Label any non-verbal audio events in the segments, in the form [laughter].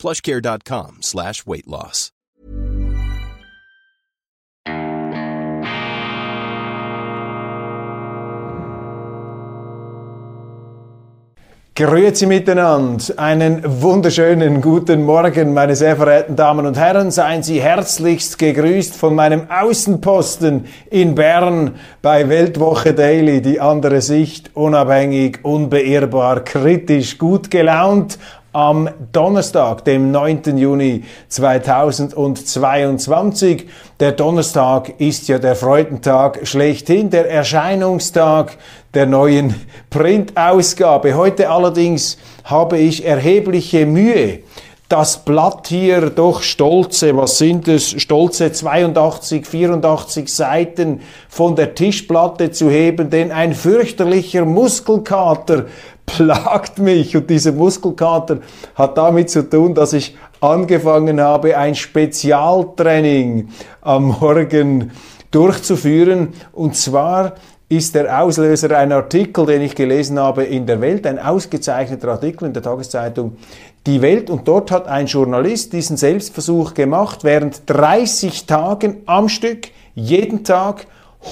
plushcare.com slash weight loss. Grüezi miteinander, einen wunderschönen guten Morgen, meine sehr verehrten Damen und Herren. Seien Sie herzlichst gegrüßt von meinem Außenposten in Bern bei Weltwoche Daily, die andere Sicht, unabhängig, unbeirrbar, kritisch, gut gelaunt, am Donnerstag, dem 9. Juni 2022. Der Donnerstag ist ja der Freudentag schlechthin, der Erscheinungstag der neuen [laughs] Printausgabe. Heute allerdings habe ich erhebliche Mühe, das Blatt hier doch stolze, was sind es, stolze 82, 84 Seiten von der Tischplatte zu heben, denn ein fürchterlicher Muskelkater plagt mich und dieser Muskelkater hat damit zu tun, dass ich angefangen habe, ein Spezialtraining am Morgen durchzuführen und zwar ist der Auslöser ein Artikel, den ich gelesen habe in der Welt, ein ausgezeichneter Artikel in der Tageszeitung Die Welt. Und dort hat ein Journalist diesen Selbstversuch gemacht, während 30 Tagen am Stück, jeden Tag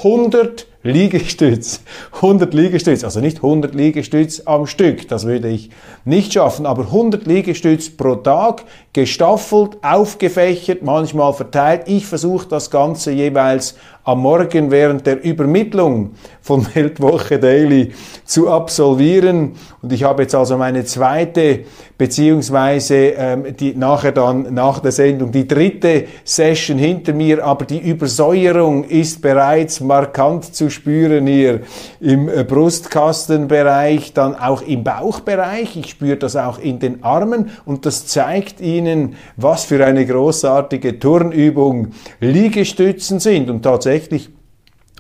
100 Liegestütz. [laughs] 100 Liegestütz, also nicht 100 Liegestütz am Stück, das würde ich nicht schaffen, aber 100 Liegestütz pro Tag, gestaffelt, aufgefächert, manchmal verteilt. Ich versuche das Ganze jeweils am Morgen während der Übermittlung von [laughs] Weltwoche Daily zu absolvieren. Und ich habe jetzt also meine zweite, beziehungsweise ähm, die, nachher dann nach der Sendung die dritte Session hinter mir, aber die Übersäuerung ist bereits markant zu spüren hier im äh, Brustkastenbereich, dann auch im Bauchbereich. Ich spüre das auch in den Armen und das zeigt Ihnen, was für eine großartige Turnübung Liegestützen sind. Und tatsächlich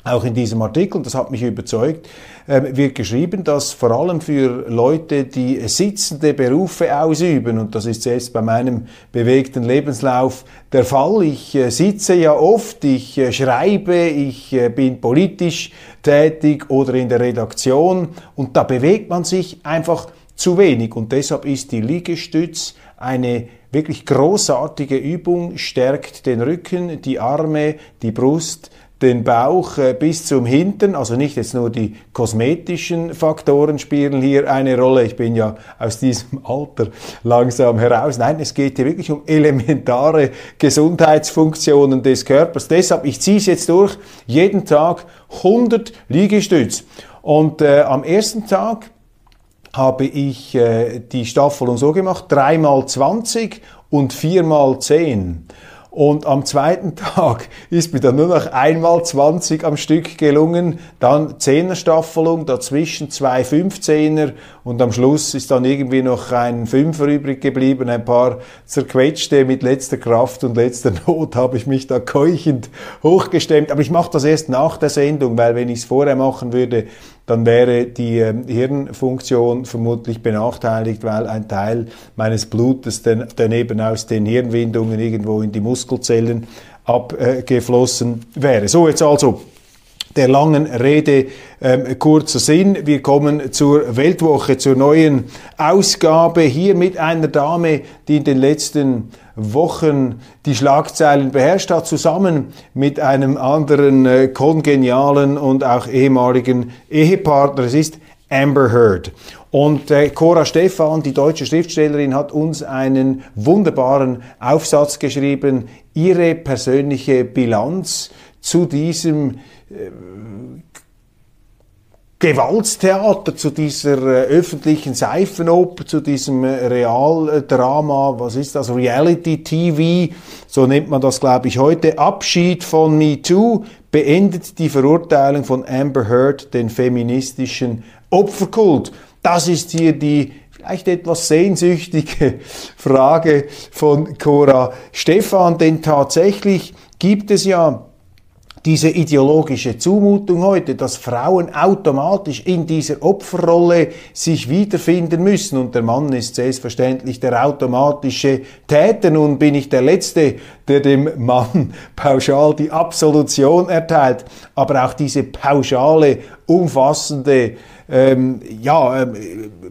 auch in diesem Artikel, das hat mich überzeugt, ähm, wird geschrieben, dass vor allem für Leute, die sitzende Berufe ausüben, und das ist jetzt bei meinem bewegten Lebenslauf der Fall, ich äh, sitze ja oft, ich äh, schreibe, ich äh, bin politisch tätig oder in der Redaktion und da bewegt man sich einfach zu wenig und deshalb ist die Liegestütz eine wirklich großartige Übung, stärkt den Rücken, die Arme, die Brust, den Bauch äh, bis zum Hinten, also nicht jetzt nur die kosmetischen Faktoren spielen hier eine Rolle. Ich bin ja aus diesem [laughs] Alter langsam heraus. Nein, es geht hier wirklich um elementare Gesundheitsfunktionen des Körpers. Deshalb, ich ziehe es jetzt durch, jeden Tag 100 Liegestütz. Und äh, am ersten Tag habe ich äh, die Staffelung so gemacht, dreimal 20 und viermal 10. Und am zweiten [laughs] Tag ist mir dann nur noch einmal 20 am Stück gelungen, dann 10er Staffelung, dazwischen zwei 15er und am Schluss ist dann irgendwie noch ein Fünfer übrig geblieben, ein paar zerquetschte mit letzter Kraft und letzter [laughs] Not habe ich mich da keuchend hochgestemmt. Aber ich mache das erst nach der Sendung, weil wenn ich es vorher machen würde, dann wäre die äh, Hirnfunktion vermutlich benachteiligt, weil ein Teil meines Blutes dann, daneben aus den Hirnwindungen irgendwo in die Muskelzellen abgeflossen wäre. So, jetzt also der langen Rede ähm, kurzer Sinn. Wir kommen zur Weltwoche, zur neuen Ausgabe hier mit einer Dame, die in den letzten Wochen die Schlagzeilen beherrscht hat, zusammen mit einem anderen äh, kongenialen und auch ehemaligen Ehepartner. Es ist Amber Heard. Und äh, Cora Stephan, die deutsche Schriftstellerin, hat uns einen wunderbaren Aufsatz geschrieben, ihre persönliche Bilanz zu diesem äh, Gewaltstheater, zu dieser äh, öffentlichen Seifenoper, zu diesem äh, Realdrama, was ist das, Reality TV, so nennt man das, glaube ich, heute, Abschied von MeToo, beendet die Verurteilung von Amber Heard den feministischen Opferkult. Das ist hier die vielleicht etwas sehnsüchtige Frage von Cora Stefan, denn tatsächlich gibt es ja diese ideologische Zumutung heute, dass Frauen automatisch in dieser Opferrolle sich wiederfinden müssen und der Mann ist selbstverständlich der automatische Täter. Nun bin ich der Letzte, der dem Mann [laughs] pauschal die Absolution erteilt, aber auch diese pauschale, umfassende ähm, ja, ähm,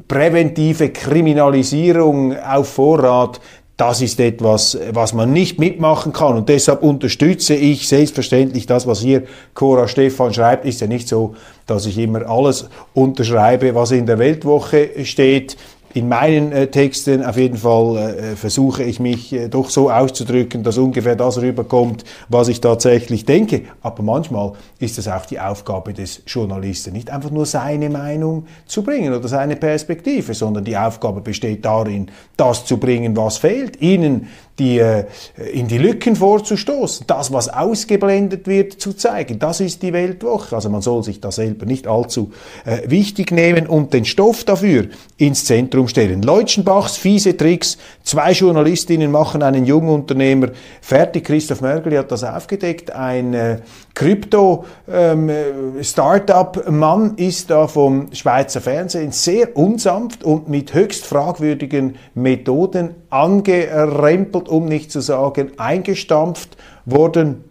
präventive Kriminalisierung auf Vorrat, das ist etwas, was man nicht mitmachen kann. Und deshalb unterstütze ich selbstverständlich das, was hier Cora Stefan schreibt. Ist ja nicht so, dass ich immer alles unterschreibe, was in der Weltwoche steht in meinen äh, Texten auf jeden Fall äh, versuche ich mich äh, doch so auszudrücken, dass ungefähr das rüberkommt, was ich tatsächlich denke. Aber manchmal ist es auch die Aufgabe des Journalisten, nicht einfach nur seine Meinung zu bringen oder seine Perspektive, sondern die Aufgabe besteht darin, das zu bringen, was fehlt, ihnen die, äh, in die Lücken vorzustoßen, das, was ausgeblendet wird, zu zeigen. Das ist die Weltwoche. Also man soll sich da selber nicht allzu äh, wichtig nehmen und den Stoff dafür ins Zentrum stellen. Leutschenbachs fiese Tricks. Zwei Journalistinnen machen einen jungen Unternehmer fertig. Christoph Mergeli hat das aufgedeckt. Ein äh, Krypto-Startup-Mann ähm, ist da vom Schweizer Fernsehen sehr unsanft und mit höchst fragwürdigen Methoden angerempelt, um nicht zu sagen eingestampft worden.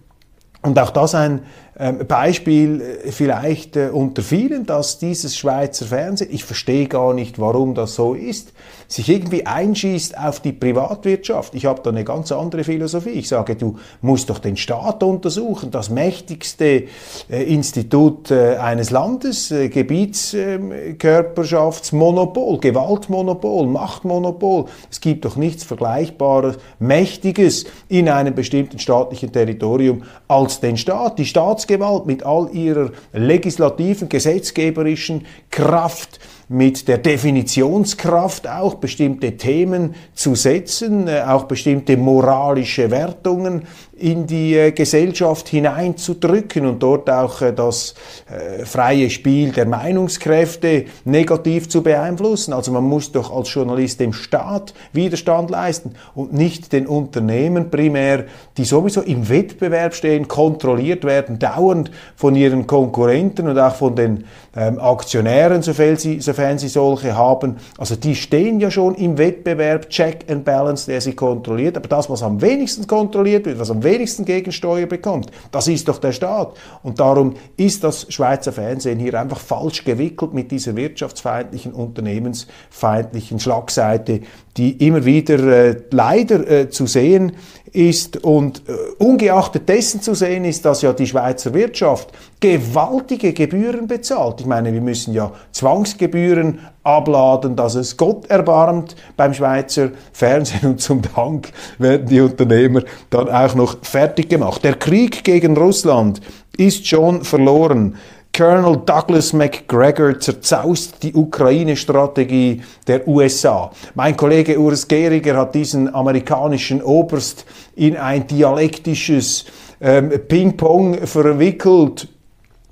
Und auch das ein Beispiel äh, vielleicht äh, unter vielen, dass dieses Schweizer Fernsehen, ich verstehe gar nicht, warum das so ist, sich irgendwie einschießt auf die Privatwirtschaft. Ich habe da eine ganz andere Philosophie. Ich sage, du musst doch den Staat untersuchen, das mächtigste äh, Institut eines Landes, Gebietskörperschaftsmonopol, Gewaltmonopol, Machtmonopol. Es gibt doch nichts Vergleichbares, Mächtiges in einem bestimmten staatlichen Territorium als den Staat. Die Staatsgewalt mit all ihrer legislativen, gesetzgeberischen Kraft, mit der Definitionskraft auch bestimmte Themen zu setzen, äh, auch bestimmte moralische Wertungen in die äh, Gesellschaft hineinzudrücken und dort auch äh, das äh, freie Spiel der Meinungskräfte negativ zu beeinflussen. Also man muss doch als Journalist dem Staat Widerstand leisten und nicht den Unternehmen primär, die sowieso im Wettbewerb stehen, kontrolliert werden, dauernd von ihren Konkurrenten und auch von den ähm, Aktionären, sofern sie, sofern sie solche haben. Also die stehen ja schon im Wettbewerb, Check and Balance, der sie kontrolliert. Aber das, was am wenigsten kontrolliert wird, was am wenigsten Gegensteuer bekommt. Das ist doch der Staat. Und darum ist das Schweizer Fernsehen hier einfach falsch gewickelt mit dieser wirtschaftsfeindlichen, unternehmensfeindlichen Schlagseite, die immer wieder äh, leider äh, zu sehen ist und äh, ungeachtet dessen zu sehen ist, dass ja die Schweizer Wirtschaft gewaltige Gebühren bezahlt. Ich meine, wir müssen ja Zwangsgebühren abladen, dass es Gott erbarmt beim Schweizer Fernsehen und zum Dank werden die Unternehmer dann auch noch fertig gemacht. Der Krieg gegen Russland ist schon verloren. Colonel Douglas McGregor zerzaust die Ukraine-Strategie der USA. Mein Kollege Urs Gehriger hat diesen amerikanischen Oberst in ein dialektisches ähm, Ping-Pong verwickelt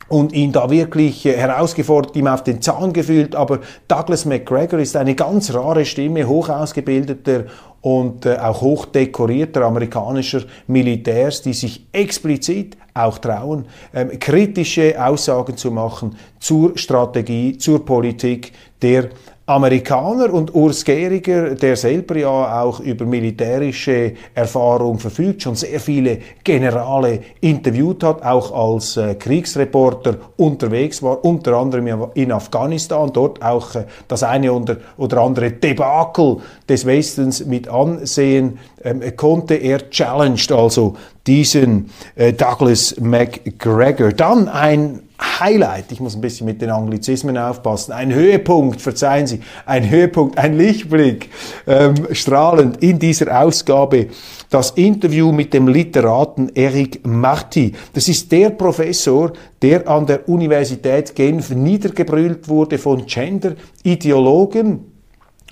und ihn da wirklich äh, herausgefordert, ihm auf den Zahn gefühlt. Aber Douglas McGregor ist eine ganz rare Stimme, hoch ausgebildeter und äh, auch hochdekorierter amerikanischer Militärs, die sich explizit auch trauen, ähm, kritische Aussagen zu machen zur Strategie, zur Politik der Amerikaner und Urs Gehriger, der selber ja auch über militärische Erfahrung verfügt, schon sehr viele Generale interviewt hat, auch als äh, Kriegsreporter unterwegs war, unter anderem in Afghanistan, dort auch äh, das eine oder, oder andere Debakel des Westens mit ansehen ähm, konnte. Er challenged also diesen äh, Douglas McGregor. Dann ein Highlight, ich muss ein bisschen mit den Anglizismen aufpassen, ein Höhepunkt, verzeihen Sie, ein Höhepunkt, ein Lichtblick, ähm, strahlend in dieser Ausgabe, das Interview mit dem Literaten Eric Marty. Das ist der Professor, der an der Universität Genf niedergebrüllt wurde von Gender-Ideologen.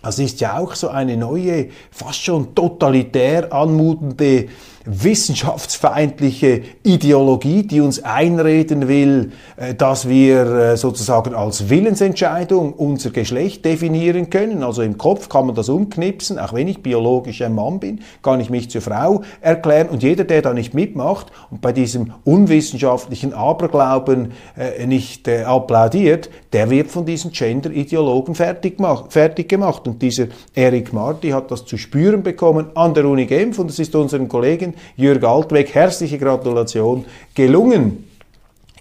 Das ist ja auch so eine neue, fast schon totalitär anmutende wissenschaftsfeindliche Ideologie, die uns einreden will, äh, dass wir äh, sozusagen als Willensentscheidung unser Geschlecht definieren können. Also im Kopf kann man das umknipsen, auch wenn ich biologisch ein Mann bin, kann ich mich zur Frau erklären und jeder, der da nicht mitmacht und bei diesem unwissenschaftlichen Aberglauben äh, nicht applaudiert, der wird von diesen Gender-Ideologen fertig, gemacht. Und dieser Eric Marty hat das zu spüren bekommen an der Uni Genf und es ist unseren Kollegen Jürg Altweg, herzliche Gratulation, gelungen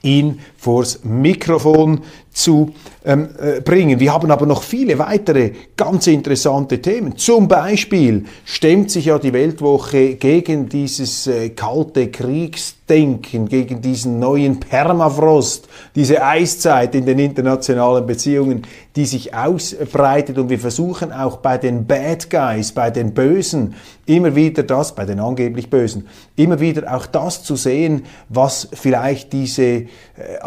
ihn vors Mikrofon zu ähm, äh, bringen. Wir haben aber noch viele weitere ganz interessante Themen. Zum Beispiel stemmt sich ja die Weltwoche gegen dieses äh, kalte Kriegsdenken, gegen diesen neuen Permafrost, diese Eiszeit in den internationalen Beziehungen, die sich ausbreitet. Und wir versuchen auch bei den Bad Guys, bei den Bösen, immer wieder das, bei den angeblich Bösen, immer wieder auch das zu sehen, was vielleicht diese äh,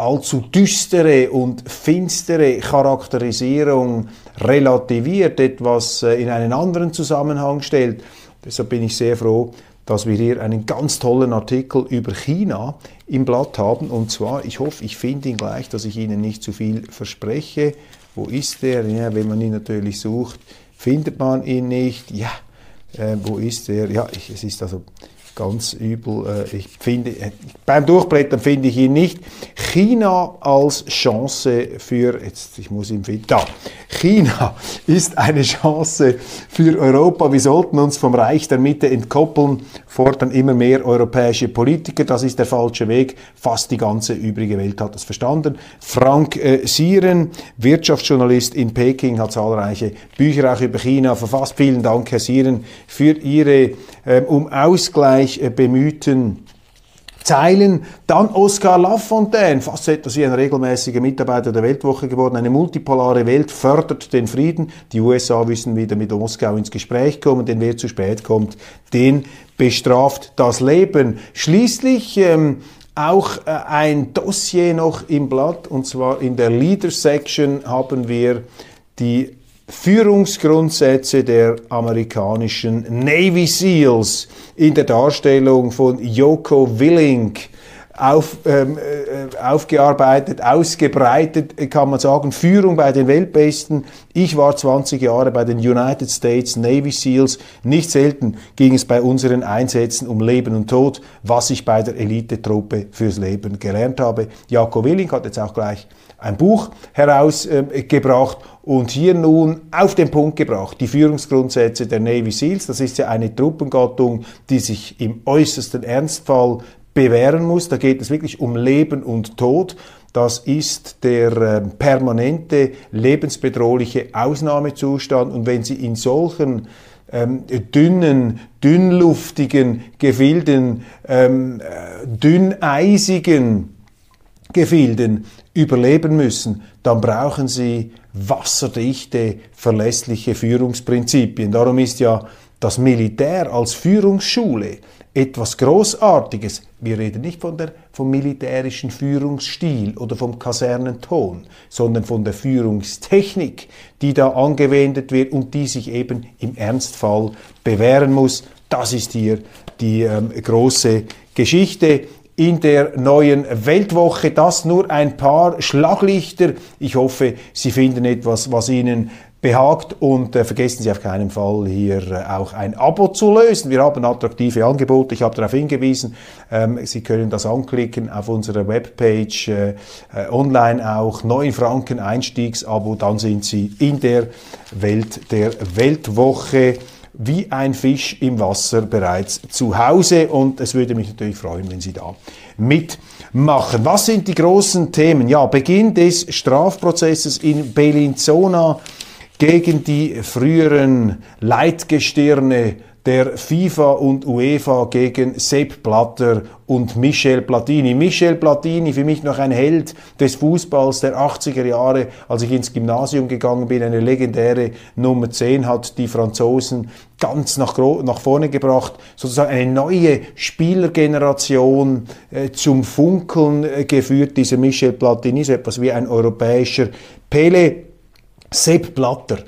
allzu düstere und finstere Charakterisierung relativiert, etwas äh, in einen anderen Zusammenhang stellt. Deshalb bin ich sehr froh, dass wir hier einen ganz tollen Artikel über China im Blatt haben. Und zwar, ich hoffe, ich finde ihn gleich, dass ich Ihnen nicht zu viel verspreche. Wo ist der? Ja, wenn man ihn natürlich sucht, findet man ihn nicht. Ja, äh, wo ist der? Ja, ich, es ist also ganz übel. Äh, ich finde, beim Durchblättern finde ich ihn nicht. China als Chance für, jetzt, ich muss ihn finden, da. China ist eine Chance für Europa. Wir sollten uns vom Reich der Mitte entkoppeln, fordern immer mehr europäische Politiker. Das ist der falsche Weg. Fast die ganze übrige Welt hat das verstanden. Frank äh, Sieren, Wirtschaftsjournalist in Peking, hat zahlreiche Bücher auch über China verfasst. Vielen Dank, Herr Sieren, für Ihre äh, um Ausgleich äh, bemühten Zeilen. Dann Oscar Lafontaine, fast etwas wie ein regelmäßiger Mitarbeiter der Weltwoche geworden. Eine multipolare Welt fördert den Frieden. Die USA müssen wieder mit Moskau ins Gespräch kommen, denn wer zu spät kommt, den bestraft das Leben. Schließlich ähm, auch äh, ein Dossier noch im Blatt, und zwar in der Leader Section haben wir die Führungsgrundsätze der amerikanischen Navy SEALs in der Darstellung von Joko Willink auf, ähm, äh, aufgearbeitet, ausgebreitet, kann man sagen, Führung bei den Weltbesten. Ich war 20 Jahre bei den United States Navy SEALs. Nicht selten ging es bei unseren Einsätzen um Leben und Tod, was ich bei der Elitetruppe fürs Leben gelernt habe. Jakob Willing hat jetzt auch gleich ein Buch herausgebracht äh, und hier nun auf den Punkt gebracht, die Führungsgrundsätze der Navy SEALs. Das ist ja eine Truppengattung, die sich im äußersten Ernstfall bewähren muss. Da geht es wirklich um Leben und Tod. Das ist der äh, permanente, lebensbedrohliche Ausnahmezustand. Und wenn Sie in solchen ähm, dünnen, dünnluftigen Gefilden, ähm, äh, dünneisigen Gefilden überleben müssen, dann brauchen Sie wasserdichte, verlässliche Führungsprinzipien. Darum ist ja das Militär als Führungsschule etwas Großartiges. Wir reden nicht von der, vom militärischen Führungsstil oder vom Kasernenton, sondern von der Führungstechnik, die da angewendet wird und die sich eben im Ernstfall bewähren muss. Das ist hier die ähm, große Geschichte in der neuen Weltwoche. Das nur ein paar Schlaglichter. Ich hoffe, Sie finden etwas, was Ihnen behagt und äh, vergessen Sie auf keinen Fall hier äh, auch ein Abo zu lösen. Wir haben attraktive Angebote, ich habe darauf hingewiesen. Ähm, Sie können das anklicken auf unserer Webpage, äh, äh online auch, 9 Franken Einstiegsabo, dann sind Sie in der Welt der Weltwoche wie ein Fisch im Wasser bereits zu Hause und es würde mich natürlich freuen, wenn Sie da mitmachen. Was sind die großen Themen? Ja, Beginn des Strafprozesses in Bellinzona gegen die früheren Leitgestirne der FIFA und UEFA gegen Sepp Blatter und Michel Platini. Michel Platini, für mich noch ein Held des Fußballs der 80er Jahre, als ich ins Gymnasium gegangen bin, eine legendäre Nummer 10 hat die Franzosen ganz nach, nach vorne gebracht, sozusagen eine neue Spielergeneration äh, zum Funkeln äh, geführt. Dieser Michel Platini so etwas wie ein europäischer Pele Sepp Blatter,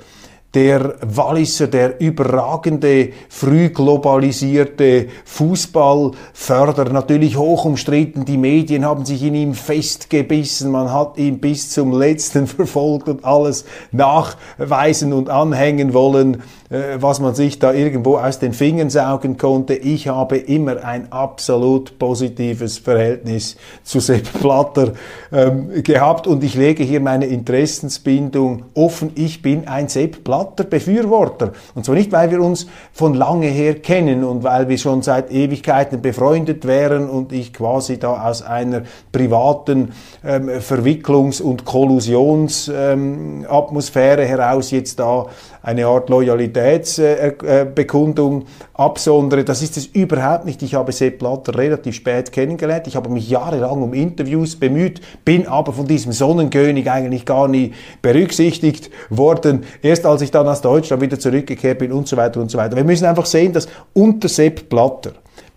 der Walliser, der überragende, früh globalisierte Fußballförder, natürlich hoch umstritten. Die Medien haben sich in ihm festgebissen. Man hat ihn bis zum letzten [laughs] verfolgt und alles nachweisen und anhängen wollen, was man sich da irgendwo aus den Fingern saugen konnte. Ich habe immer ein absolut positives Verhältnis zu Sepp Blatter ähm, gehabt und ich lege hier meine Interessensbindung offen. Ich bin ein Sepp Blatter Befürworter. Und zwar nicht, weil wir uns von lange her kennen und weil wir schon seit Ewigkeiten befreundet wären und ich quasi da aus einer privaten ähm, Verwicklungs- und Kollusionsatmosphäre ähm, heraus jetzt da eine Art Loyalitätsbekundung absondere. Das ist es überhaupt nicht. Ich habe Sepp Blatter relativ spät kennengelernt. Ich habe mich jahrelang um Interviews bemüht, bin aber von diesem Sonnenkönig eigentlich gar nie berücksichtigt worden. Erst als ich dann aus Deutschland wieder zurückgekehrt bin und so weiter und so weiter. Wir müssen einfach sehen, dass unter Sepp Blatter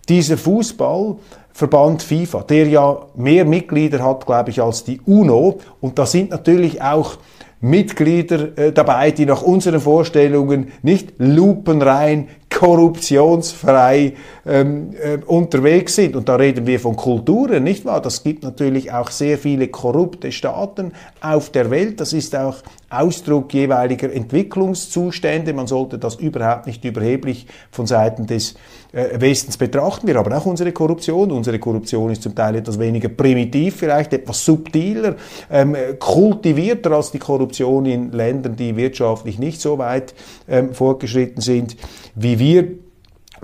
dieser Fußballverband FIFA, der ja mehr Mitglieder hat, glaube ich, als die UNO, und da sind natürlich auch Mitglieder äh, dabei, die nach unseren Vorstellungen nicht lupenrein korruptionsfrei ähm, äh, unterwegs sind. Und da reden wir von Kulturen, nicht wahr? Das gibt natürlich auch sehr viele korrupte Staaten auf der Welt. Das ist auch Ausdruck jeweiliger Entwicklungszustände. Man sollte das überhaupt nicht überheblich von Seiten des äh, Westens betrachten. Wir haben auch unsere Korruption. Unsere Korruption ist zum Teil etwas weniger primitiv, vielleicht etwas subtiler, ähm, kultivierter als die Korruption in Ländern, die wirtschaftlich nicht so weit ähm, fortgeschritten sind wie wir.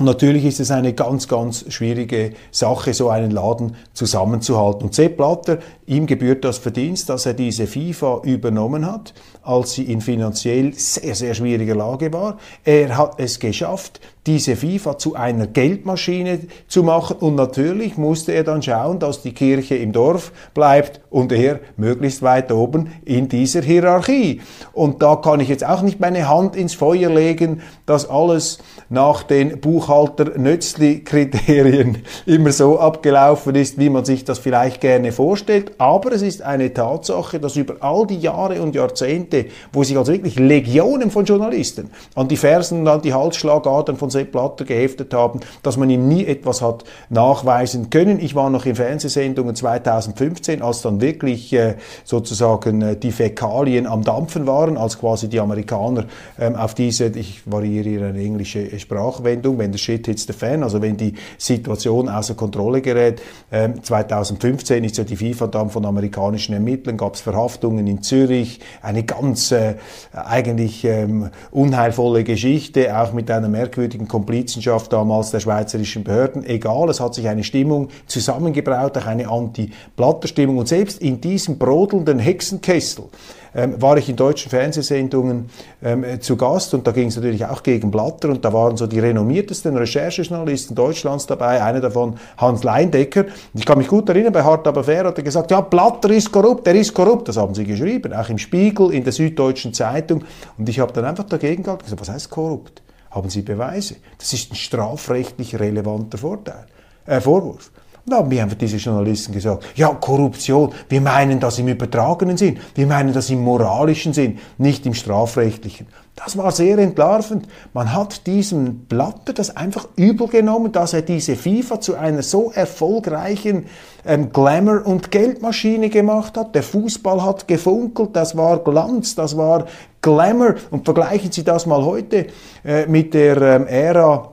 Natürlich ist es eine ganz, ganz schwierige Sache, so einen Laden zusammenzuhalten. Und Sepp Blatter, ihm gebührt das Verdienst, dass er diese FIFA übernommen hat, als sie in finanziell sehr, sehr schwieriger Lage war. Er hat es geschafft, diese FIFA zu einer Geldmaschine zu machen. Und natürlich musste er dann schauen, dass die Kirche im Dorf bleibt und er möglichst weit oben in dieser Hierarchie. Und da kann ich jetzt auch nicht meine Hand ins Feuer legen, dass alles nach den Buchhalter-Nötzli-Kriterien [laughs] immer so abgelaufen ist, wie man sich das vielleicht gerne vorstellt. Aber es ist eine Tatsache, dass über all die Jahre und Jahrzehnte, wo sich also wirklich Legionen von Journalisten an die Fersen und an die Halsschlagadern von Sepp Blatter geheftet haben, dass man ihm nie etwas hat nachweisen können. Ich war noch in Fernsehsendungen 2015, als dann wirklich äh, sozusagen äh, die Fäkalien am Dampfen waren, als quasi die Amerikaner ähm, auf diese, ich variiere hier eine englische Sprachwendung, wenn der Shit hits the fan, also wenn die Situation außer Kontrolle gerät. Ähm, 2015 ist ja die FIFA dann von amerikanischen Ermittlern, gab es Verhaftungen in Zürich, eine ganz äh, eigentlich ähm, unheilvolle Geschichte, auch mit einer merkwürdigen Komplizenschaft damals der schweizerischen Behörden. Egal, es hat sich eine Stimmung zusammengebraut, auch eine Anti-Blatter-Stimmung. Und selbst in diesem brodelnden Hexenkessel ähm, war ich in deutschen Fernsehsendungen ähm, zu Gast und da ging es natürlich auch gegen Blatter und da waren so die renommiertesten Recherchejournalisten Deutschlands dabei, einer davon Hans Leindecker. Ich kann mich gut erinnern, bei Hart aber fair hat er gesagt, ja, Blatter ist korrupt, er ist korrupt. Das haben sie geschrieben, auch im Spiegel, in der Süddeutschen Zeitung. Und ich habe dann einfach dagegen gehalten gesagt, was heißt korrupt? Haben Sie Beweise? Das ist ein strafrechtlich relevanter Vorteil, äh, Vorwurf. Und dann haben mir einfach diese Journalisten gesagt, ja, Korruption, wir meinen das im übertragenen Sinn, wir meinen das im moralischen Sinn, nicht im strafrechtlichen. Das war sehr entlarvend. Man hat diesem Blatter das einfach übel genommen, dass er diese FIFA zu einer so erfolgreichen ähm, Glamour- und Geldmaschine gemacht hat. Der Fußball hat gefunkelt, das war Glanz, das war Glamour. Und vergleichen Sie das mal heute äh, mit der ähm, Ära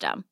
system.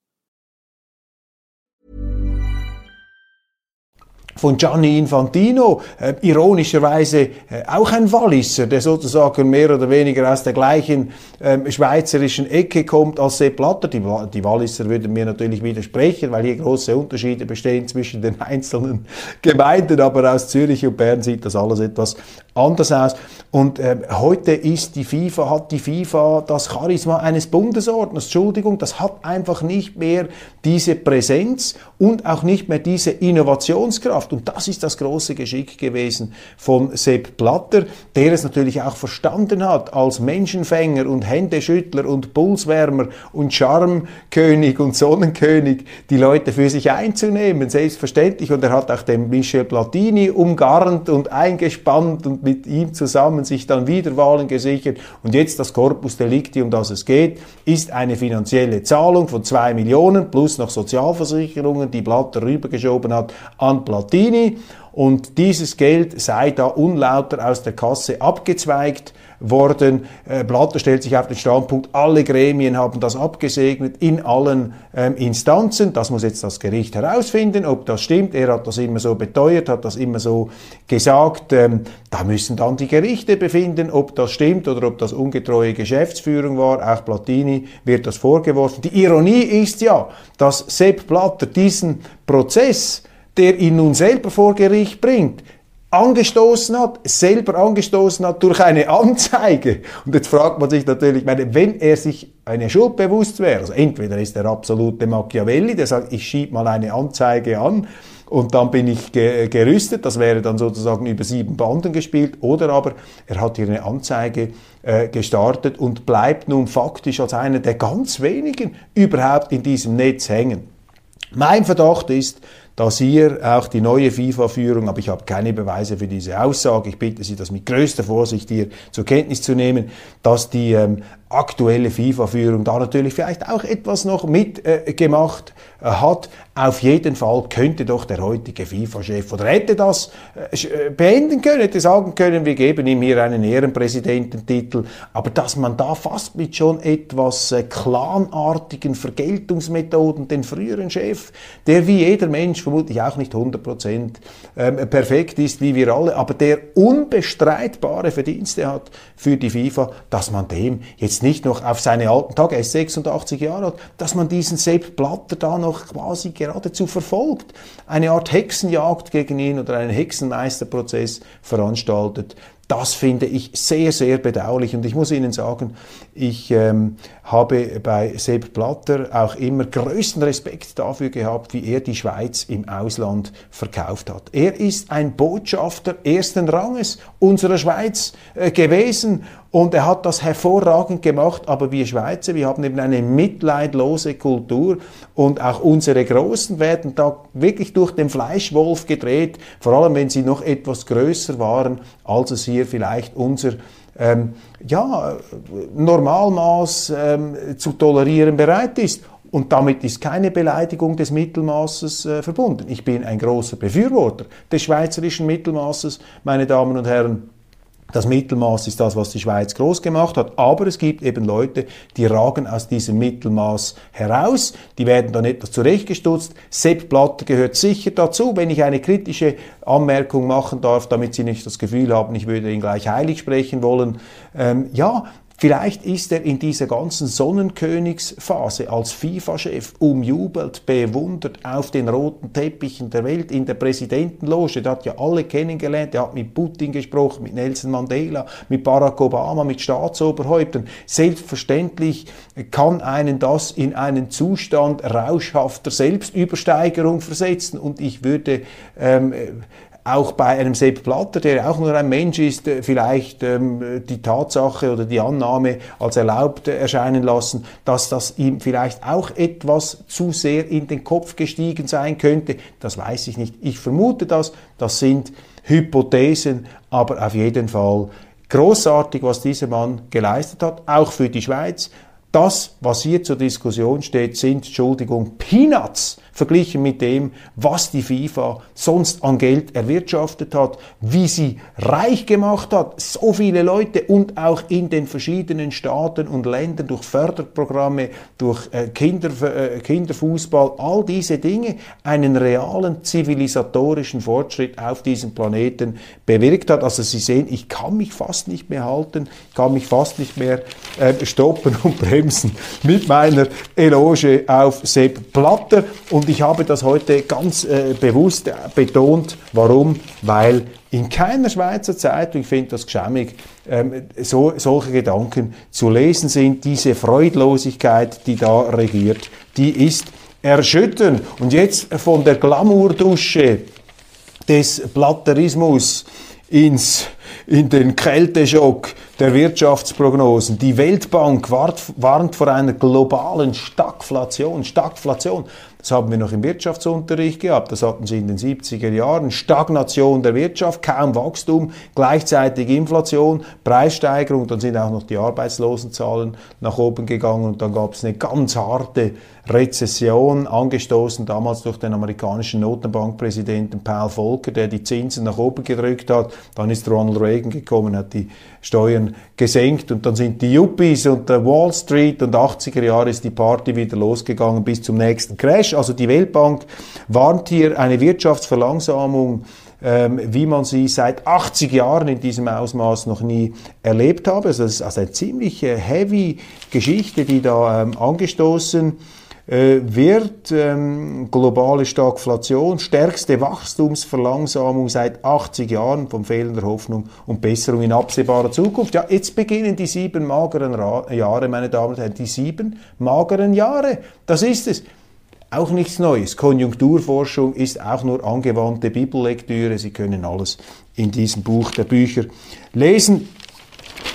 Von Gianni Infantino, äh, ironischerweise äh, auch ein Walliser, der sozusagen mehr oder weniger aus der gleichen äh, schweizerischen Ecke kommt als Sepp Blatter. Die, die Walliser würden mir natürlich widersprechen, weil hier große Unterschiede bestehen zwischen den [laughs] einzelnen Gemeinden, aber aus Zürich und Bern sieht das alles etwas anders aus. Und äh, heute ist die FIFA, hat die FIFA das Charisma eines Bundesordners. Entschuldigung, das hat einfach nicht mehr diese Präsenz und auch nicht mehr diese Innovationskraft. Und das ist das große Geschick gewesen von Sepp Blatter, der es natürlich auch verstanden hat, als Menschenfänger und Händeschüttler und Pulswärmer und Charmkönig und Sonnenkönig die Leute für sich einzunehmen, selbstverständlich. Und er hat auch den Michel Platini umgarnt und eingespannt und mit ihm zusammen sich dann wieder Wahlen gesichert. Und jetzt das Corpus Delicti, um das es geht, ist eine finanzielle Zahlung von zwei Millionen plus noch Sozialversicherungen, die Blatter rübergeschoben hat an Platini. Und dieses Geld sei da unlauter aus der Kasse abgezweigt worden. Äh, Blatter stellt sich auf den Standpunkt, alle Gremien haben das abgesegnet in allen ähm, Instanzen. Das muss jetzt das Gericht herausfinden, ob das stimmt. Er hat das immer so beteuert, hat das immer so gesagt. Ähm, da müssen dann die Gerichte befinden, ob das stimmt oder ob das ungetreue Geschäftsführung war. Auch Platini wird das vorgeworfen. Die Ironie ist ja, dass Sepp Blatter diesen Prozess, der ihn nun selber vor Gericht bringt, angestoßen hat, selber angestoßen hat durch eine Anzeige. Und jetzt fragt man sich natürlich, meine, wenn er sich eine Schuld bewusst wäre, also entweder ist er absolute Machiavelli, der sagt, ich schieb mal eine Anzeige an und dann bin ich ge gerüstet, das wäre dann sozusagen über sieben Banden gespielt, oder aber er hat hier eine Anzeige äh, gestartet und bleibt nun faktisch als einer der ganz wenigen überhaupt in diesem Netz hängen. Mein Verdacht ist, dass hier auch die neue FIFA-Führung, aber ich habe keine Beweise für diese Aussage, ich bitte Sie, das mit größter Vorsicht hier zur Kenntnis zu nehmen, dass die ähm, aktuelle FIFA-Führung da natürlich vielleicht auch etwas noch mitgemacht äh, äh, hat. Auf jeden Fall könnte doch der heutige FIFA-Chef oder hätte das äh, äh, beenden können, hätte sagen können, wir geben ihm hier einen Ehrenpräsidententitel, aber dass man da fast mit schon etwas äh, clanartigen Vergeltungsmethoden den früheren Chef, der wie jeder Mensch vermutlich auch nicht 100% ähm, perfekt ist, wie wir alle, aber der unbestreitbare Verdienste hat für die FIFA, dass man dem jetzt nicht noch auf seine alten Tage, er ist 86 Jahre alt, dass man diesen Sepp Blatter da noch quasi geradezu verfolgt, eine Art Hexenjagd gegen ihn oder einen Hexenmeisterprozess veranstaltet. Das finde ich sehr, sehr bedauerlich. Und ich muss Ihnen sagen, ich ähm, habe bei Sepp Blatter auch immer größten Respekt dafür gehabt, wie er die Schweiz im Ausland verkauft hat. Er ist ein Botschafter ersten Ranges unserer Schweiz äh, gewesen und er hat das hervorragend gemacht, aber wir Schweizer, wir haben eben eine mitleidlose Kultur und auch unsere Großen werden da wirklich durch den Fleischwolf gedreht, vor allem wenn sie noch etwas größer waren, als es hier vielleicht unser ähm, ja, Normalmaß ähm, zu tolerieren bereit ist. Und damit ist keine Beleidigung des Mittelmaßes äh, verbunden. Ich bin ein großer Befürworter des schweizerischen Mittelmaßes, meine Damen und Herren. Das Mittelmaß ist das, was die Schweiz groß gemacht hat. Aber es gibt eben Leute, die ragen aus diesem Mittelmaß heraus. Die werden dann etwas zurechtgestutzt. Sepp Blatter gehört sicher dazu. Wenn ich eine kritische Anmerkung machen darf, damit Sie nicht das Gefühl haben, ich würde ihn gleich heilig sprechen wollen. Ähm, ja, Vielleicht ist er in dieser ganzen Sonnenkönigsphase als FIFA-Chef umjubelt, bewundert auf den roten Teppichen der Welt, in der Präsidentenloge. Der hat ja alle kennengelernt. Er hat mit Putin gesprochen, mit Nelson Mandela, mit Barack Obama, mit Staatsoberhäuptern. Selbstverständlich kann einen das in einen Zustand rauschhafter Selbstübersteigerung versetzen. Und ich würde ähm, auch bei einem Sepp Blatter, der auch nur ein Mensch ist, äh, vielleicht ähm, die Tatsache oder die Annahme als erlaubt erscheinen lassen, dass das ihm vielleicht auch etwas zu sehr in den Kopf gestiegen sein könnte. Das weiß ich nicht. Ich vermute das. Das sind Hypothesen, aber auf jeden Fall großartig, was dieser Mann geleistet hat, auch für die Schweiz. Das, was hier zur Diskussion steht, sind, Entschuldigung, Peanuts verglichen mit dem, was die FIFA sonst an Geld erwirtschaftet hat, wie sie reich gemacht hat, so viele Leute und auch in den verschiedenen Staaten und Ländern durch Förderprogramme, durch äh, Kinder, äh, Kinderfußball, all diese Dinge einen realen zivilisatorischen Fortschritt auf diesem Planeten bewirkt hat. Also Sie sehen, ich kann mich fast nicht mehr halten, ich kann mich fast nicht mehr äh, stoppen und [laughs] bremsen mit meiner Eloge auf Sepp Blatter und ich habe das heute ganz äh, bewusst betont. Warum? Weil in keiner Schweizer Zeitung, ich finde das geschämig, ähm, so, solche Gedanken zu lesen sind. Diese Freudlosigkeit, die da regiert, die ist erschütternd. Und jetzt von der Glamourdusche des Blatterismus ins, in den Kälteschock der Wirtschaftsprognosen. Die Weltbank warnt vor einer globalen Stagflation. Stagflation. Das haben wir noch im Wirtschaftsunterricht gehabt. Das hatten sie in den 70er Jahren. Stagnation der Wirtschaft, kaum Wachstum, gleichzeitig Inflation, Preissteigerung. Dann sind auch noch die Arbeitslosenzahlen nach oben gegangen und dann gab es eine ganz harte Rezession, angestoßen damals durch den amerikanischen Notenbankpräsidenten Paul Volcker, der die Zinsen nach oben gedrückt hat. Dann ist Ronald Reagan gekommen, hat die Steuern gesenkt und dann sind die Yuppies und der Wall Street und 80er Jahre ist die Party wieder losgegangen bis zum nächsten Crash. Also die Weltbank warnt hier eine Wirtschaftsverlangsamung ähm, wie man sie seit 80 Jahren in diesem Ausmaß noch nie erlebt habe. Also das ist also eine ziemlich heavy Geschichte, die da ähm, angestoßen äh, wird ähm, globale Stagflation, stärkste Wachstumsverlangsamung seit 80 Jahren von fehlender Hoffnung und Besserung in absehbarer Zukunft. Ja, jetzt beginnen die sieben mageren Ra Jahre, meine Damen und Herren, die sieben mageren Jahre. Das ist es. Auch nichts Neues. Konjunkturforschung ist auch nur angewandte Bibellektüre. Sie können alles in diesem Buch der Bücher lesen.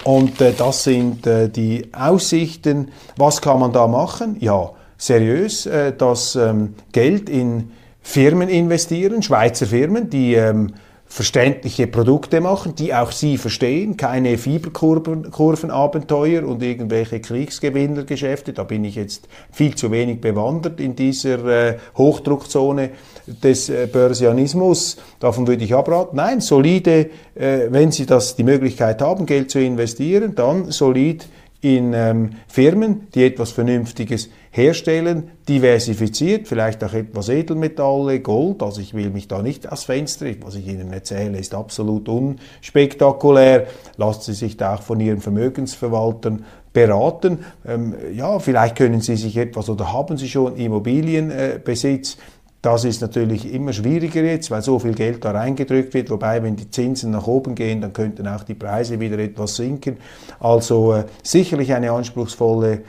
Und äh, das sind äh, die Aussichten. Was kann man da machen? Ja, seriös äh, das ähm, Geld in Firmen investieren, Schweizer Firmen, die ähm, verständliche Produkte machen, die auch Sie verstehen, keine Fieberkurvenabenteuer und irgendwelche Kriegsgewinnergeschäfte. Da bin ich jetzt viel zu wenig bewandert in dieser äh, Hochdruckzone des äh, Börsianismus. Davon würde ich abraten. Nein, solide, äh, wenn Sie das die Möglichkeit haben, Geld zu investieren, dann solid in ähm, Firmen, die etwas Vernünftiges herstellen, diversifiziert, vielleicht auch etwas Edelmetalle, Gold. Also ich will mich da nicht aus Fenster, was ich Ihnen erzähle, ist absolut unspektakulär. Lassen Sie sich da auch von Ihren Vermögensverwaltern beraten. Ähm, ja, vielleicht können Sie sich etwas oder haben Sie schon Immobilienbesitz. Äh, das ist natürlich immer schwieriger jetzt, weil so viel Geld da reingedrückt wird. Wobei, wenn die Zinsen nach oben gehen, dann könnten auch die Preise wieder etwas sinken. Also äh, sicherlich eine anspruchsvolle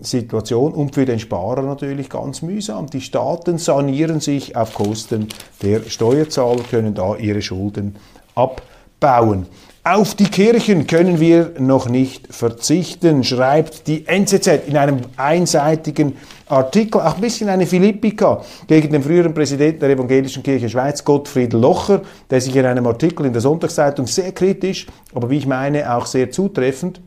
Situation und für den Sparer natürlich ganz mühsam. Die Staaten sanieren sich auf Kosten der Steuerzahler, können da ihre Schulden abbauen. Auf die Kirchen können wir noch nicht verzichten, schreibt die NZZ in einem einseitigen Artikel, auch ein bisschen eine Philippika gegen den früheren Präsidenten der Evangelischen Kirche Schweiz, Gottfried Locher, der sich in einem Artikel in der Sonntagszeitung sehr kritisch, aber wie ich meine auch sehr zutreffend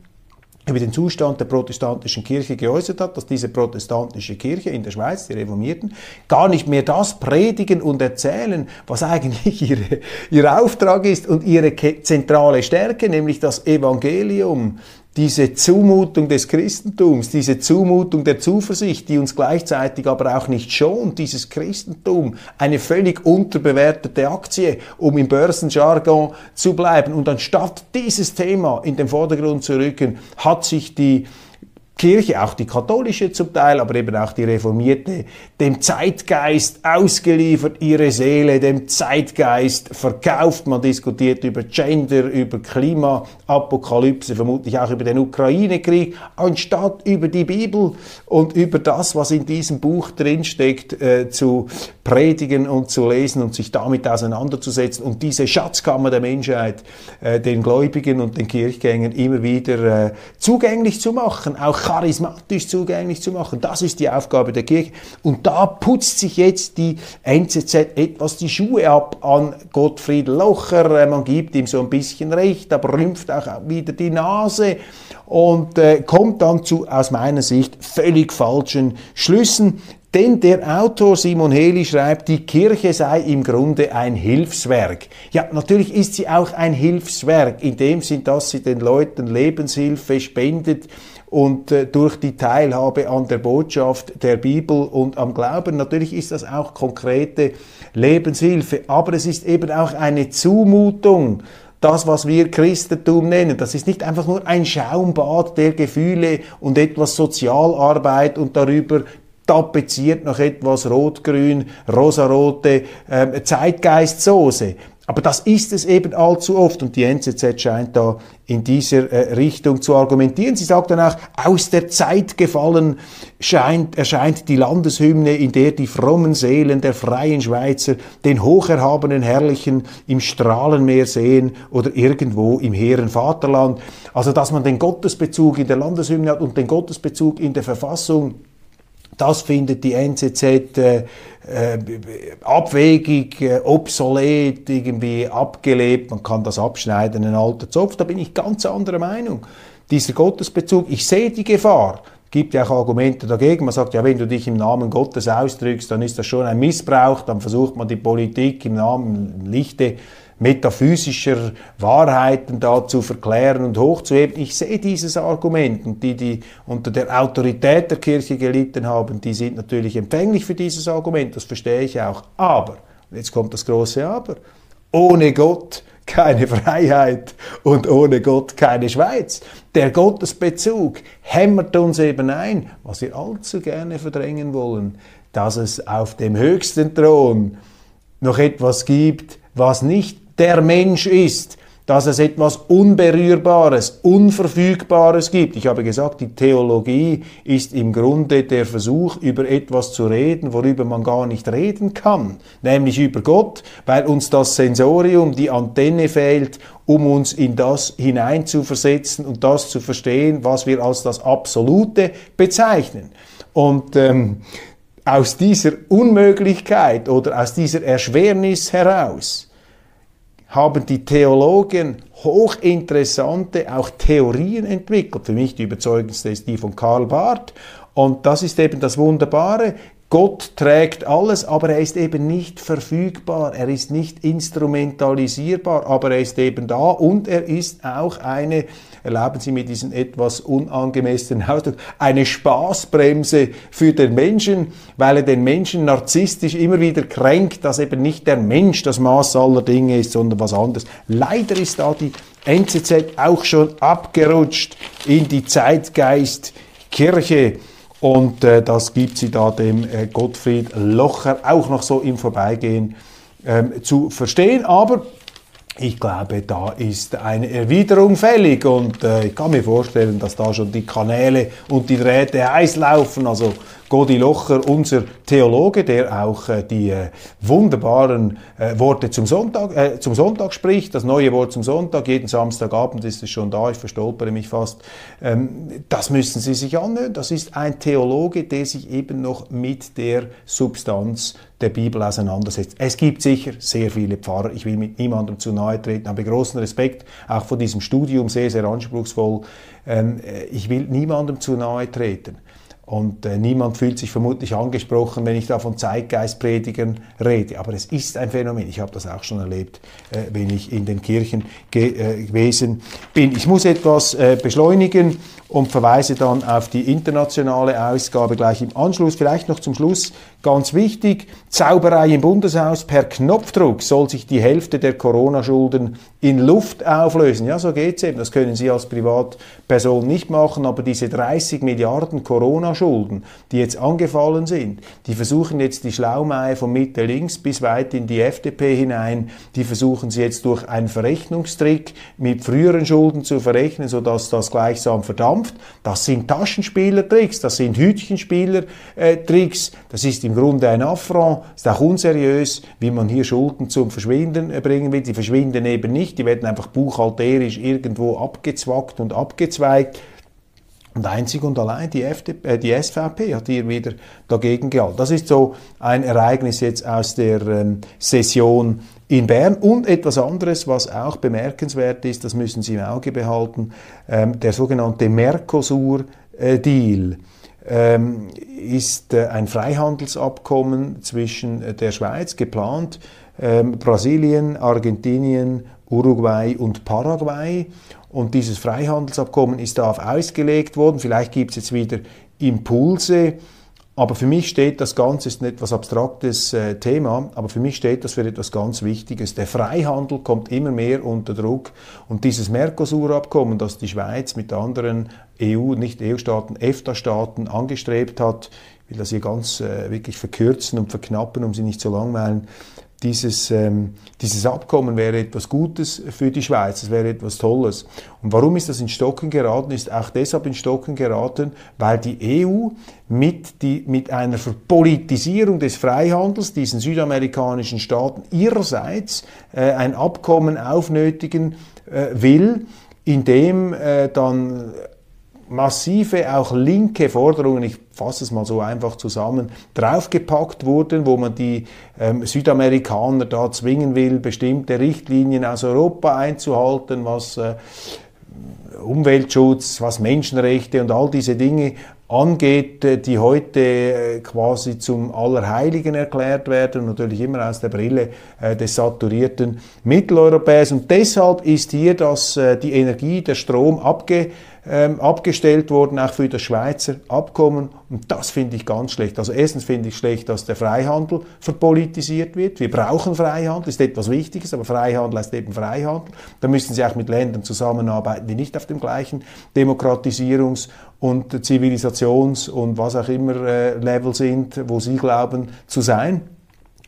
über den Zustand der protestantischen Kirche geäußert hat, dass diese protestantische Kirche in der Schweiz, die Reformierten, gar nicht mehr das predigen und erzählen, was eigentlich ihre, ihr Auftrag ist und ihre zentrale Stärke, nämlich das Evangelium, diese Zumutung des Christentums, diese Zumutung der Zuversicht, die uns gleichzeitig aber auch nicht schont, dieses Christentum, eine völlig unterbewertete Aktie, um im Börsenjargon zu bleiben. Und anstatt dieses Thema in den Vordergrund zu rücken, hat sich die Kirche, auch die katholische zum Teil, aber eben auch die reformierte, dem Zeitgeist ausgeliefert, ihre Seele dem Zeitgeist verkauft. Man diskutiert über Gender, über Klimaapokalypse, vermutlich auch über den Ukraine-Krieg, anstatt über die Bibel und über das, was in diesem Buch drinsteckt, äh, zu predigen und zu lesen und sich damit auseinanderzusetzen und diese Schatzkammer der Menschheit äh, den Gläubigen und den Kirchgängern immer wieder äh, zugänglich zu machen, auch charismatisch zugänglich zu machen. Das ist die Aufgabe der Kirche. Und da putzt sich jetzt die NZZ etwas die Schuhe ab an Gottfried Locher. Äh, man gibt ihm so ein bisschen recht, aber rümpft auch wieder die Nase und äh, kommt dann zu, aus meiner Sicht, völlig falschen Schlüssen. Denn der Autor Simon Heli schreibt, die Kirche sei im Grunde ein Hilfswerk. Ja, natürlich ist sie auch ein Hilfswerk, in dem Sinn, dass sie den Leuten Lebenshilfe spendet, und äh, durch die Teilhabe an der Botschaft der Bibel und am Glauben. Natürlich ist das auch konkrete Lebenshilfe, aber es ist eben auch eine Zumutung das, was wir Christentum nennen. Das ist nicht einfach nur ein Schaumbad der Gefühle und etwas Sozialarbeit und darüber tapeziert noch etwas rot-grün, rosarote äh, Zeitgeistsoße. Aber das ist es eben allzu oft und die NZZ scheint da in dieser äh, Richtung zu argumentieren. Sie sagt dann auch, aus der Zeit gefallen scheint, erscheint die Landeshymne, in der die frommen Seelen der freien Schweizer den hocherhabenen Herrlichen im Strahlenmeer sehen oder irgendwo im hehren Vaterland. Also, dass man den Gottesbezug in der Landeshymne hat und den Gottesbezug in der Verfassung, das findet die NZZ äh, äh, abwegig, äh, obsolet, irgendwie abgelebt. Man kann das abschneiden, ein alter Zopf. Da bin ich ganz anderer Meinung. Dieser Gottesbezug, ich sehe die Gefahr. Gibt ja auch Argumente dagegen. Man sagt, ja, wenn du dich im Namen Gottes ausdrückst, dann ist das schon ein Missbrauch. Dann versucht man die Politik im Namen Lichte metaphysischer Wahrheiten da zu verklären und hochzuheben. Ich sehe dieses Argument und die, die unter der Autorität der Kirche gelitten haben, die sind natürlich empfänglich für dieses Argument, das verstehe ich auch. Aber, jetzt kommt das große Aber, ohne Gott keine Freiheit und ohne Gott keine Schweiz. Der Gottesbezug hämmert uns eben ein, was wir allzu gerne verdrängen wollen, dass es auf dem höchsten Thron noch etwas gibt, was nicht der Mensch ist, dass es etwas Unberührbares, Unverfügbares gibt. Ich habe gesagt, die Theologie ist im Grunde der Versuch, über etwas zu reden, worüber man gar nicht reden kann, nämlich über Gott, weil uns das Sensorium, die Antenne fehlt, um uns in das hineinzuversetzen und das zu verstehen, was wir als das Absolute bezeichnen. Und ähm, aus dieser Unmöglichkeit oder aus dieser Erschwernis heraus, haben die Theologen hochinteressante auch Theorien entwickelt. Für mich die überzeugendste ist die von Karl Barth. Und das ist eben das Wunderbare. Gott trägt alles, aber er ist eben nicht verfügbar, er ist nicht instrumentalisierbar, aber er ist eben da und er ist auch eine, erlauben Sie mir diesen etwas unangemessenen Ausdruck, eine Spaßbremse für den Menschen, weil er den Menschen narzisstisch immer wieder kränkt, dass eben nicht der Mensch das Maß aller Dinge ist, sondern was anderes. Leider ist da die NZZ auch schon abgerutscht in die Zeitgeistkirche. Und äh, das gibt sie da dem äh, Gottfried Locher auch noch so im Vorbeigehen ähm, zu verstehen. Aber ich glaube, da ist eine Erwiderung fällig und äh, ich kann mir vorstellen, dass da schon die Kanäle und die Drähte heiß laufen. Also Godi Locher, unser Theologe, der auch äh, die äh, wunderbaren äh, Worte zum Sonntag, äh, zum Sonntag spricht, das neue Wort zum Sonntag, jeden Samstagabend ist es schon da, ich verstolpere mich fast. Ähm, das müssen Sie sich anhören. Das ist ein Theologe, der sich eben noch mit der Substanz der Bibel auseinandersetzt. Es gibt sicher sehr viele Pfarrer, ich will mit niemandem zu nahe treten, habe großen Respekt auch vor diesem Studium, sehr, sehr anspruchsvoll. Ähm, äh, ich will niemandem zu nahe treten. Und äh, niemand fühlt sich vermutlich angesprochen, wenn ich da von Zeitgeistpredigen rede. Aber es ist ein Phänomen. Ich habe das auch schon erlebt, äh, wenn ich in den Kirchen ge äh, gewesen bin. Ich muss etwas äh, beschleunigen und verweise dann auf die internationale Ausgabe gleich im Anschluss. Vielleicht noch zum Schluss ganz wichtig, Zauberei im Bundeshaus, per Knopfdruck soll sich die Hälfte der Corona-Schulden in Luft auflösen. Ja, so geht's eben. Das können Sie als Privatperson nicht machen, aber diese 30 Milliarden Corona-Schulden, die jetzt angefallen sind, die versuchen jetzt die Schlaumeier von Mitte links bis weit in die FDP hinein, die versuchen sie jetzt durch einen Verrechnungstrick mit früheren Schulden zu verrechnen, sodass das gleichsam verdampft. Das sind Taschenspielertricks, das sind Hütchenspielertricks, das ist im Grunde ein Affront, ist auch unseriös, wie man hier Schulden zum Verschwinden bringen will. Die verschwinden eben nicht, die werden einfach buchhalterisch irgendwo abgezwackt und abgezweigt. Und einzig und allein die, FDP, äh, die SVP hat hier wieder dagegen gehalten. Das ist so ein Ereignis jetzt aus der ähm, Session in Bern. Und etwas anderes, was auch bemerkenswert ist, das müssen Sie im Auge behalten, ähm, der sogenannte Mercosur-Deal. Ähm, ist äh, ein Freihandelsabkommen zwischen äh, der Schweiz geplant, ähm, Brasilien, Argentinien, Uruguay und Paraguay. Und dieses Freihandelsabkommen ist darauf ausgelegt worden. Vielleicht gibt es jetzt wieder Impulse aber für mich steht das Ganze, ist ein etwas abstraktes äh, Thema, aber für mich steht das für etwas ganz Wichtiges. Der Freihandel kommt immer mehr unter Druck und dieses Mercosur-Abkommen, das die Schweiz mit anderen EU, nicht EU-Staaten, EFTA-Staaten angestrebt hat, ich will das hier ganz äh, wirklich verkürzen und verknappen, um sie nicht zu langweilen, dieses, ähm, dieses Abkommen wäre etwas Gutes für die Schweiz, es wäre etwas Tolles. Und warum ist das in Stocken geraten? Ist auch deshalb in Stocken geraten, weil die EU mit, die, mit einer Verpolitisierung des Freihandels diesen südamerikanischen Staaten ihrerseits äh, ein Abkommen aufnötigen äh, will, in dem äh, dann massive, auch linke Forderungen, ich fasse es mal so einfach zusammen, draufgepackt wurden, wo man die ähm, Südamerikaner da zwingen will, bestimmte Richtlinien aus Europa einzuhalten, was äh, Umweltschutz, was Menschenrechte und all diese Dinge angeht, äh, die heute äh, quasi zum Allerheiligen erklärt werden, natürlich immer aus der Brille äh, des saturierten Mitteleuropäers. Und deshalb ist hier das, die Energie, der Strom abge ähm, abgestellt worden, auch für das Schweizer Abkommen. Und das finde ich ganz schlecht. Also erstens finde ich schlecht, dass der Freihandel verpolitisiert wird. Wir brauchen Freihandel, ist etwas Wichtiges, aber Freihandel heißt eben Freihandel. Da müssen Sie auch mit Ländern zusammenarbeiten, die nicht auf dem gleichen Demokratisierungs- und Zivilisations- und was auch immer äh, Level sind, wo Sie glauben zu sein.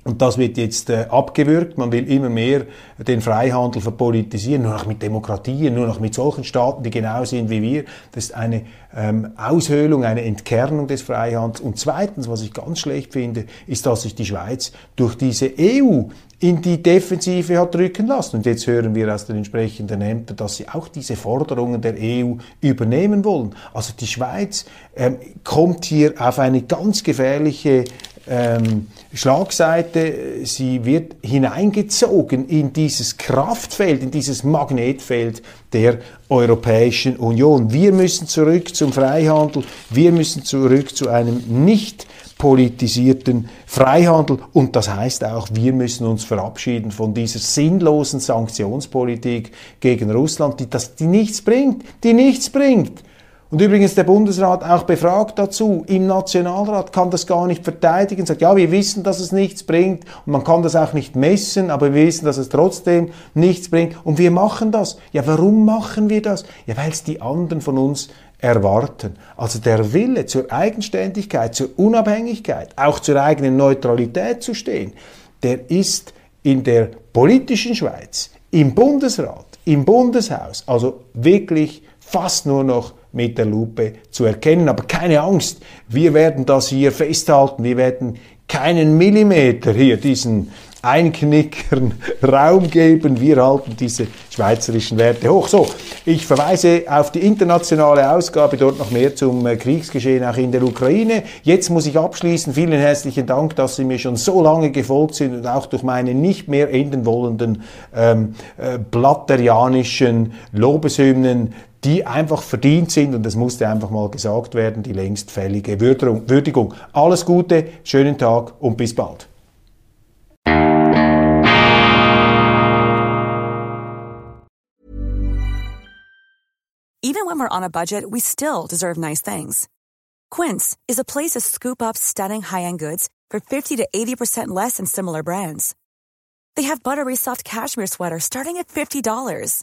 Und das wird jetzt äh, abgewürgt. Man will immer mehr den Freihandel verpolitisieren, nur noch mit Demokratien, nur noch mit solchen Staaten, die genau sind wie wir. Das ist eine ähm, Aushöhlung, eine Entkernung des Freihandels. Und zweitens, was ich ganz schlecht finde, ist, dass sich die Schweiz durch diese EU in die Defensive hat drücken lassen. Und jetzt hören wir aus den entsprechenden Ämtern, dass sie auch diese Forderungen der EU übernehmen wollen. Also die Schweiz ähm, kommt hier auf eine ganz gefährliche ähm, Schlagseite, sie wird hineingezogen in dieses Kraftfeld, in dieses Magnetfeld der Europäischen Union. Wir müssen zurück zum Freihandel, wir müssen zurück zu einem nicht politisierten Freihandel und das heißt auch, wir müssen uns verabschieden von dieser sinnlosen Sanktionspolitik gegen Russland, die, das, die nichts bringt, die nichts bringt. Und übrigens der Bundesrat auch befragt dazu. Im Nationalrat kann das gar nicht verteidigen. Sagt, ja, wir wissen, dass es nichts bringt und man kann das auch nicht messen, aber wir wissen, dass es trotzdem nichts bringt. Und wir machen das. Ja, warum machen wir das? Ja, weil es die anderen von uns erwarten. Also der Wille zur Eigenständigkeit, zur Unabhängigkeit, auch zur eigenen Neutralität zu stehen, der ist in der politischen Schweiz, im Bundesrat, im Bundeshaus, also wirklich fast nur noch mit der Lupe zu erkennen. Aber keine Angst, wir werden das hier festhalten, wir werden keinen Millimeter hier diesen Einknickern [laughs] Raum geben. Wir halten diese schweizerischen Werte hoch. So, ich verweise auf die internationale Ausgabe, dort noch mehr zum äh, Kriegsgeschehen auch in der Ukraine. Jetzt muss ich abschließen. Vielen herzlichen Dank, dass Sie mir schon so lange gefolgt sind und auch durch meine nicht mehr enden wollenden ähm, äh, blatterianischen Lobeshymnen die einfach verdient sind und das musste einfach mal gesagt werden, die längst fällige Würdigung. Alles Gute, schönen Tag und bis bald. when we're on a budget, we still deserve nice things. Quince is a place to scoop up stunning high-end goods for 50 to 80% less than similar brands. They have buttery soft cashmere sweaters starting at $50,